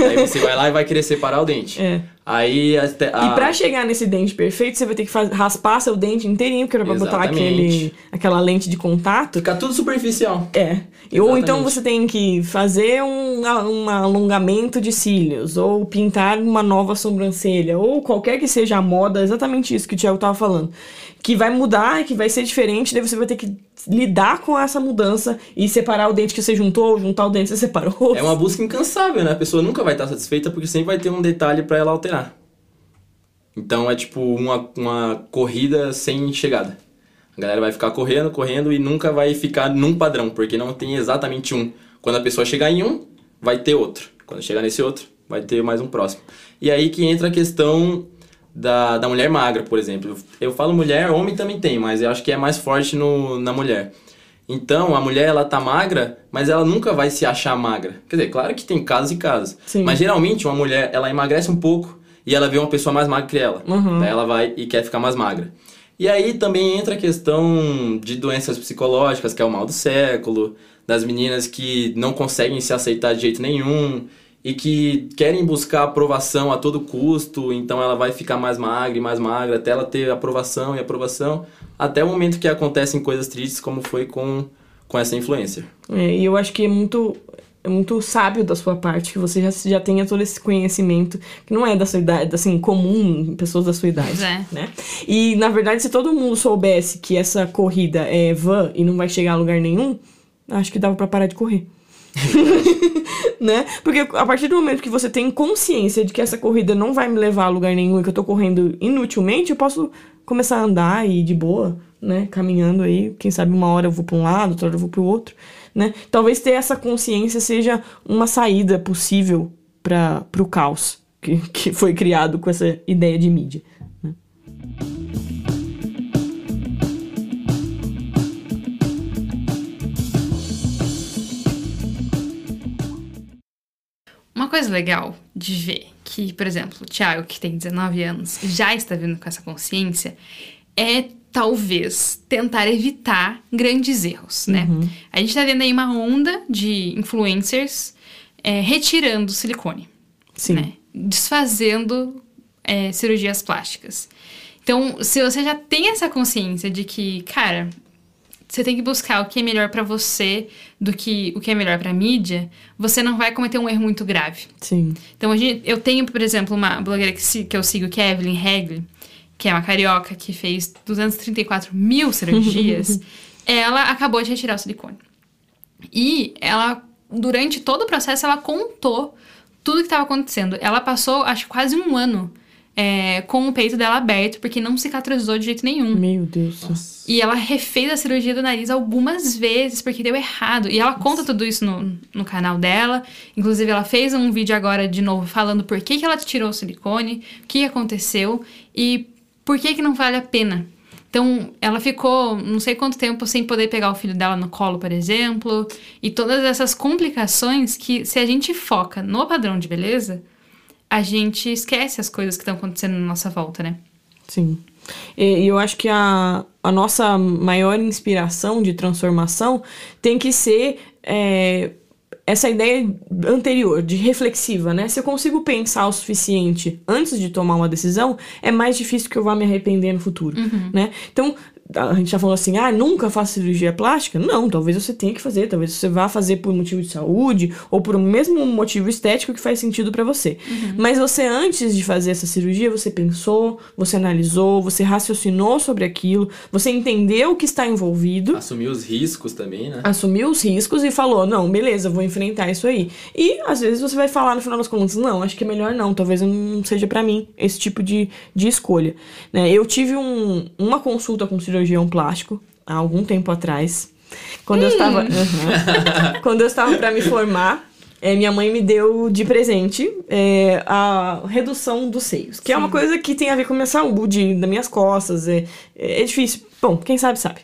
Aí você vai lá e vai querer separar o dente. É. Aí a, a... E pra chegar nesse dente perfeito, você vai ter que raspar seu dente inteirinho, porque era pra botar aquele, aquela lente de contato. Ficar tudo superficial. É. Exatamente. Ou então você tem que fazer um, um alongamento de cílios, ou pintar uma nova sobrancelha, ou qualquer que seja a moda, exatamente isso que o Thiago tava falando. Que vai mudar, que vai ser diferente, daí você vai ter que lidar com essa mudança e separar o dente que você juntou, juntar o dente que você separou. É uma busca incansável, né? A pessoa nunca vai estar satisfeita porque sempre vai ter um detalhe para ela alterar. Então é tipo uma, uma corrida sem chegada. A galera vai ficar correndo, correndo e nunca vai ficar num padrão, porque não tem exatamente um. Quando a pessoa chegar em um, vai ter outro. Quando chegar nesse outro, vai ter mais um próximo. E aí que entra a questão da, da mulher magra, por exemplo. Eu falo mulher, homem também tem, mas eu acho que é mais forte no, na mulher. Então, a mulher, ela tá magra, mas ela nunca vai se achar magra. Quer dizer, claro que tem casos e casos. Sim. Mas geralmente, uma mulher, ela emagrece um pouco e ela vê uma pessoa mais magra que ela. Uhum. Daí ela vai e quer ficar mais magra. E aí também entra a questão de doenças psicológicas, que é o mal do século, das meninas que não conseguem se aceitar de jeito nenhum e que querem buscar aprovação a todo custo, então ela vai ficar mais magra e mais magra até ela ter aprovação e aprovação, até o momento que acontecem coisas tristes, como foi com, com essa influencer. É, e eu acho que é muito, é muito sábio da sua parte que você já, já tenha todo esse conhecimento, que não é da sua idade, assim, comum em pessoas da sua idade, é. né? E, na verdade, se todo mundo soubesse que essa corrida é vã e não vai chegar a lugar nenhum, acho que dava para parar de correr. né? Porque a partir do momento que você tem consciência de que essa corrida não vai me levar a lugar nenhum e que eu tô correndo inutilmente, eu posso começar a andar e de boa, né? Caminhando aí, quem sabe uma hora eu vou para um lado, outra hora eu vou para o outro, né? Talvez ter essa consciência seja uma saída possível para o caos que, que foi criado com essa ideia de mídia. Né? coisa legal de ver que, por exemplo, o Thiago, que tem 19 anos, já está vindo com essa consciência, é talvez tentar evitar grandes erros, né? A gente tá vendo aí uma onda de influencers é, retirando silicone, Sim. né? Desfazendo é, cirurgias plásticas. Então, se você já tem essa consciência de que, cara, você tem que buscar o que é melhor pra você do que o que é melhor pra mídia, você não vai cometer um erro muito grave. Sim. Então, a gente, eu tenho, por exemplo, uma blogueira que, se- que eu sigo, que é Evelyn Regli, que é uma carioca que fez 234 mil cirurgias. ela acabou de retirar o silicone. E ela, durante todo o processo, ela contou tudo que estava acontecendo. Ela passou, acho, quase um ano é, com o peito dela aberto, porque não cicatrizou de jeito nenhum. Meu Deus. E ela refez a cirurgia do nariz algumas vezes, porque deu errado. E ela conta tudo isso no, no canal dela. Inclusive, ela fez um vídeo agora de novo falando por que, que ela tirou o silicone, o que aconteceu e por que, que não vale a pena. Então, ela ficou não sei quanto tempo sem poder pegar o filho dela no colo, por exemplo. E todas essas complicações que, se a gente foca no padrão de beleza, a gente esquece as coisas que estão acontecendo na nossa volta, né? Sim. E eu acho que a, a nossa maior inspiração de transformação tem que ser é, essa ideia anterior, de reflexiva, né? Se eu consigo pensar o suficiente antes de tomar uma decisão, é mais difícil que eu vá me arrepender no futuro, né? Então, a gente já falou assim, ah, nunca faço cirurgia plástica? Não, talvez você tenha que fazer, talvez você vá fazer por motivo de saúde ou por um mesmo motivo estético que faz sentido pra você. Mas você, antes de fazer essa cirurgia, você pensou, você analisou, você raciocinou sobre aquilo, você entendeu o que está envolvido Assumir os riscos também, né? assumiu os riscos e falou: não, beleza, vou enfrentar isso aí. E às vezes você vai falar no final das contas: não, acho que é melhor não, talvez não seja pra mim esse tipo de, de escolha. Né? Eu tive um- uma consulta com um cirurgião plástico há algum tempo atrás, quando eu estava. Aham. quando eu estava pra me formar. é, minha mãe me deu de presente é, a redução dos seios, que é uma coisa que tem a ver com a minha saúde, das minhas costas. É, é difícil. Bom, quem sabe, sabe.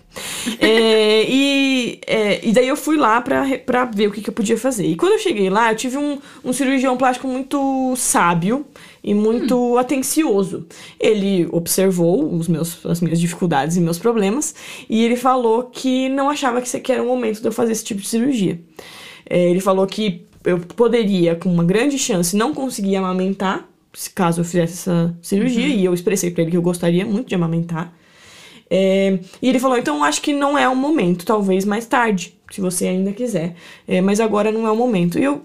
É, e, é, e daí eu fui lá pra, pra ver o que, que eu podia fazer. E quando eu cheguei lá, eu tive um, um cirurgião plástico muito sábio e muito atencioso. Ele observou os meus, as minhas dificuldades e meus problemas e ele falou que não achava que aqui era o momento de eu fazer esse tipo de cirurgia. É, ele falou que eu poderia, com uma grande chance, não conseguir amamentar, se caso eu fizesse essa cirurgia, e eu expressei pra ele que eu gostaria muito de amamentar. É, e ele falou: então acho que não é o momento, talvez mais tarde, se você ainda quiser. É, mas agora não é o momento. E eu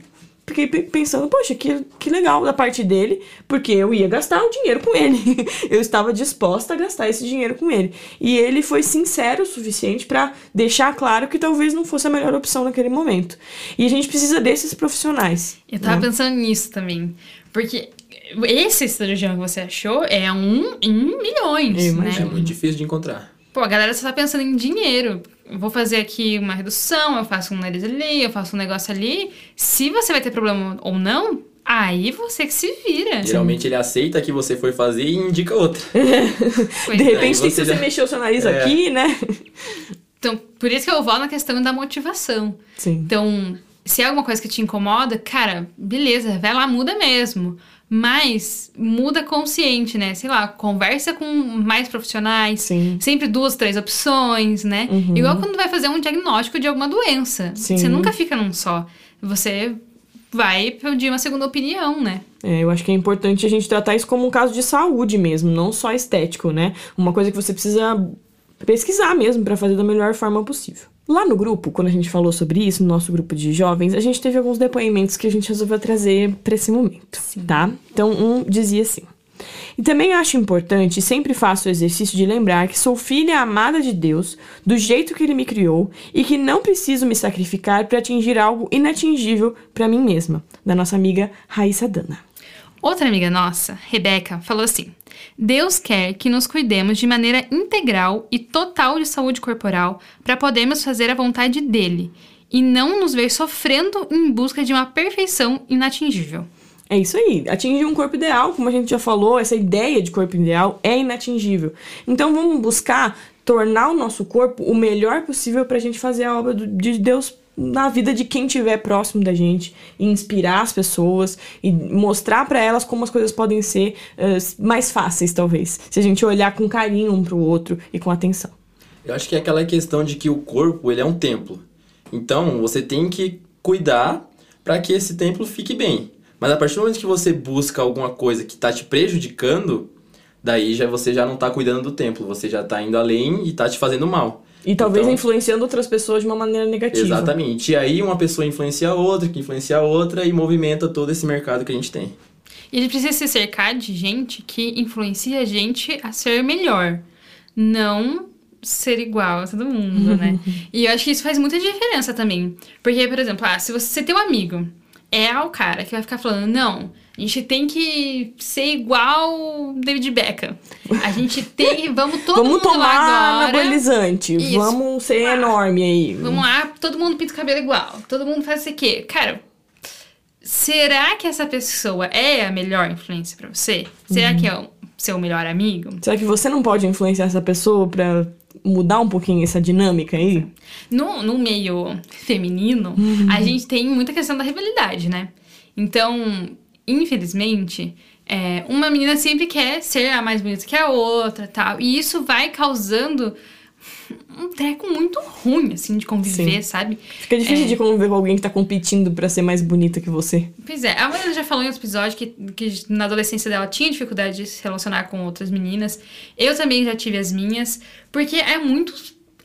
fiquei pe- pensando: poxa, que, que legal da parte dele, porque eu ia gastar o dinheiro com ele. eu estava disposta a gastar esse dinheiro com ele. E ele foi sincero o suficiente para deixar claro que talvez não fosse a melhor opção naquele momento. E a gente precisa desses profissionais. Eu tava né? pensando nisso também. Porque esse cirurgião que você achou é um em milhões, Eu né? É muito difícil de encontrar. Pô, a galera só tá pensando em dinheiro. Eu vou fazer aqui uma redução, eu faço um nariz ali, eu faço um negócio ali. Se você vai ter problema ou não, aí você que se vira. Geralmente ele aceita que você foi fazer e indica outra. De é. repente, se você você já- mexeu seu nariz É. aqui, né? Então, por isso que eu volto na questão da motivação. Sim. Então, se é alguma coisa que te incomoda, cara, beleza, vai lá, muda mesmo. Mas muda consciente, né? Sei lá, conversa com mais profissionais. Sim. Sempre duas, três opções, né? Igual quando vai fazer um diagnóstico de alguma doença. Sim. Você nunca fica num só. Você vai pedir uma segunda opinião, né? É, eu acho que é importante a gente tratar isso como um caso de saúde mesmo, não só estético, né? Uma coisa que você precisa pesquisar mesmo pra fazer da melhor forma possível. Lá no grupo, quando a gente falou sobre isso, no nosso grupo de jovens, a gente teve alguns depoimentos que a gente resolveu trazer pra esse momento, tá? Então, um dizia assim: E também acho importante sempre faço o exercício de lembrar que sou filha amada de Deus, do jeito que ele me criou, e que não preciso me sacrificar para atingir algo inatingível pra mim mesma, da nossa amiga Raíssa Dana. Outra amiga nossa, Rebeca, falou assim: Deus quer que nos cuidemos de maneira integral e total de saúde corporal para podermos fazer a vontade dele e não nos ver sofrendo em busca de uma perfeição inatingível. É isso aí. Atingir um corpo ideal, como a gente já falou, essa ideia de corpo ideal é inatingível. Então vamos buscar tornar o nosso corpo o melhor possível pra gente fazer a obra de Deus na vida de quem estiver próximo da gente, e inspirar as pessoas e mostrar para elas como as coisas podem ser uh, mais fáceis, talvez, se a gente olhar com carinho um pro outro e com atenção. Eu acho que é aquela questão de que o corpo, ele é um templo. Então, você tem que cuidar para que esse templo fique bem. Mas a partir do momento que você busca alguma coisa que está te prejudicando, daí já você já não está cuidando do templo, você já está indo além e está te fazendo mal. E talvez Então- influenciando outras pessoas de uma maneira negativa. Exatamente. E aí uma pessoa influencia a outra, que influencia a outra e movimenta todo esse mercado que a gente tem. E a gente precisa se cercar de gente que influencia a gente a ser melhor. Não ser igual a todo mundo, né? e eu acho que isso faz muita diferença também. Porque, por exemplo, ah, se você tem um amigo, é o cara que vai ficar falando, não, a gente tem que ser igual David Beckham. A gente tem. Vamos todo Vamos mundo tomar agora. anabolizante. Isso. Vamos ser enorme aí. Vamos lá, todo mundo pinta o cabelo igual. Todo mundo faz isso aqui. Cara, será que essa pessoa é a melhor influência pra você? Será que é o seu melhor amigo? Será que você não pode influenciar essa pessoa pra mudar um pouquinho essa dinâmica aí? No, no meio feminino, a gente tem muita questão da rivalidade, né? Então, infelizmente, é, uma menina sempre quer ser a mais bonita que a outra tal. E isso vai causando um treco muito ruim, assim, de conviver, sabe? Fica difícil É. de conviver com alguém que tá competindo pra ser mais bonita que você. Pois é, a Amanda já falou em outro episódio que, que na adolescência dela tinha dificuldade de se relacionar com outras meninas. Eu também já tive as minhas, porque é muito.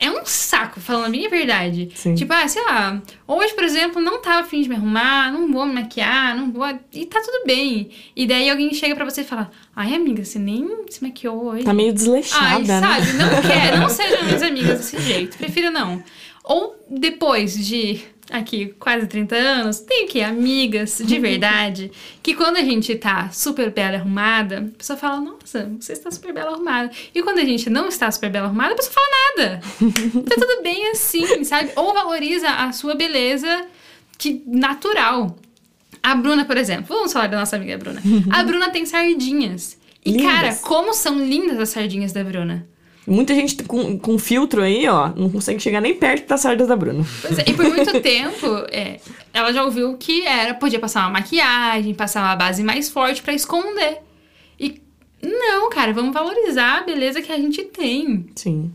É um saco, falando a minha verdade. Sim. Tipo, ah, sei lá, hoje, por exemplo, não tava afim de me arrumar, não vou me maquiar, não vou. E tá tudo bem. E daí alguém chega pra você e fala: Ai, amiga, você nem se maquiou hoje. Tá meio Ai, desleixada, né? sabe? Não quero, não sejam minhas amigas desse jeito. Prefiro não. Ou depois de aqui quase 30 anos, tem que amigas de verdade, que quando a gente tá super bela arrumada, a pessoa fala: "Nossa, você está super bela arrumada". E quando a gente não está super bela arrumada, a pessoa fala nada. tá tudo bem assim, sabe? Ou valoriza a sua beleza que natural. A Bruna, por exemplo, vamos falar da nossa amiga Bruna. A Bruna tem sardinhas. E, Lindas. cara, como são lindas as sardinhas da Bruna. Muita gente com, com filtro aí, ó, não consegue chegar nem perto das sardas da Bruna. É, e por muito tempo, é, ela já ouviu que era, podia passar uma maquiagem, passar uma base mais forte pra esconder. E não, cara, vamos valorizar a beleza que a gente tem. Sim.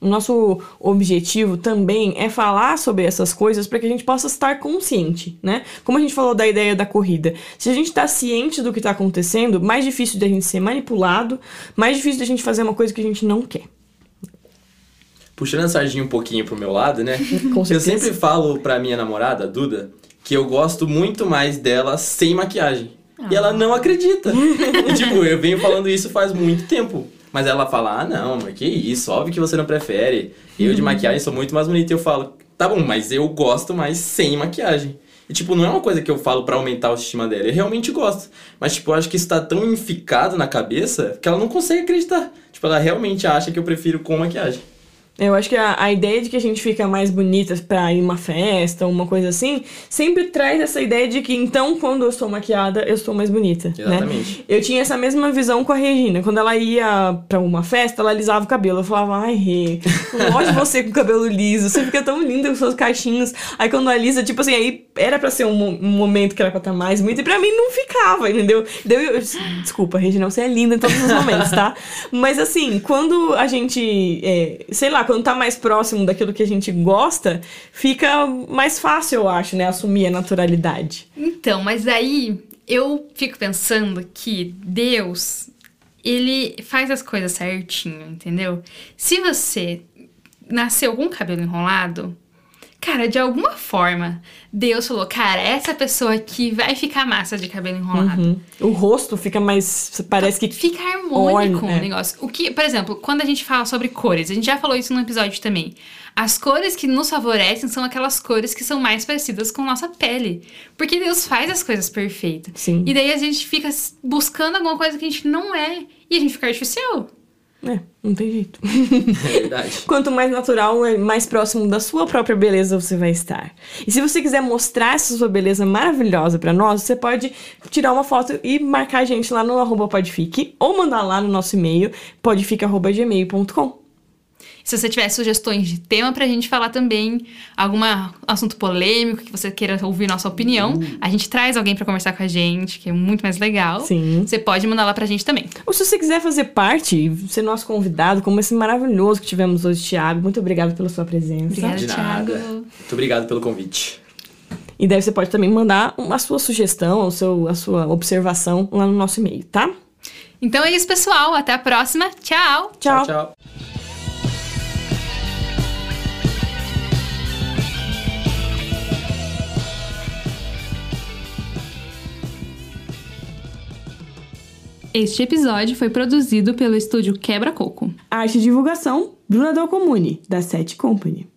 O nosso objetivo também é falar sobre essas coisas para que a gente possa estar consciente, né? Como a gente falou da ideia da corrida. Se a gente está ciente do que está acontecendo, mais difícil da gente ser manipulado, mais difícil da gente fazer uma coisa que a gente não quer. Puxando a sardinha um pouquinho pro meu lado, né? Com eu certeza. sempre falo pra minha namorada, a Duda, que eu gosto muito mais dela sem maquiagem. E ela não acredita. e, tipo, eu venho falando isso faz muito tempo. Mas ela fala, ah, não, mas que isso, óbvio que você não prefere. Eu de maquiagem sou muito mais bonita. E eu falo, tá bom, mas eu gosto mais sem maquiagem. E, tipo, não é uma coisa que eu falo pra aumentar a autoestima dela. Eu realmente gosto. Mas, tipo, eu acho que isso tá tão enficado na cabeça que ela não consegue acreditar. Tipo, ela realmente acha que eu prefiro com maquiagem. Eu acho que a, a ideia de que a gente fica mais bonita pra ir uma festa uma coisa assim, sempre traz essa ideia de que então, quando eu estou maquiada, eu estou mais bonita. Né? Exatamente. Eu tinha essa mesma visão com a Regina. Quando ela ia pra uma festa, ela alisava o cabelo. Eu falava, ai, Rê, gosto de você com o cabelo liso, você fica tão linda com seus cachinhos. Aí quando alisa, tipo assim, aí era pra ser um, um momento que era pra estar mais bonita, e pra mim não ficava, entendeu? Daí eu, desculpa, Regina, você é linda em todos os momentos, tá? Mas assim, quando a gente, é, sei lá, quando tá mais próximo daquilo que a gente gosta, fica mais fácil, eu acho, né? Assumir a naturalidade. Então, mas aí eu fico pensando que Deus, ele faz as coisas certinho, entendeu? Se você nasceu com o cabelo enrolado, cara, de alguma forma, Deus falou, cara, essa pessoa aqui vai ficar massa de cabelo enrolado. Uhum. O rosto fica mais. Parece que. Fica harmônico o é. negócio. O que, por exemplo, quando a gente fala sobre cores, a gente já falou isso no episódio também. As cores que nos favorecem são aquelas cores que são mais parecidas com nossa pele. Porque Deus faz as coisas perfeitas. Sim. E daí a gente fica buscando alguma coisa que a gente não é. E a gente fica artificial. É, não tem jeito. É verdade. Quanto mais natural, é mais próximo da sua própria beleza você vai estar. E se você quiser mostrar essa sua beleza maravilhosa pra nós, você pode tirar uma foto e marcar a gente lá no arroba podfic ou mandar lá no nosso e-mail podfic.gmail.com. Se você tiver sugestões de tema pra gente falar também, algum assunto polêmico que você queira ouvir nossa opinião, a gente traz alguém pra conversar com a gente, que é muito mais legal. Sim. Você pode mandar lá pra gente também. Ou se você quiser fazer parte, ser nosso convidado, como esse maravilhoso que tivemos hoje, Thiago. Muito obrigado pela sua presença. Obrigada, De Thiago. nada. Muito obrigado pelo convite. E daí você pode também mandar a sua sugestão, o seu, a sua observação lá no nosso e-mail, tá? Então é isso, pessoal. Até a próxima. Tchau! Tchau. tchau. tchau. Este episódio foi produzido pelo estúdio Quebra Coco. Arte e divulgação, Bruna Del Comune, da Sete Company.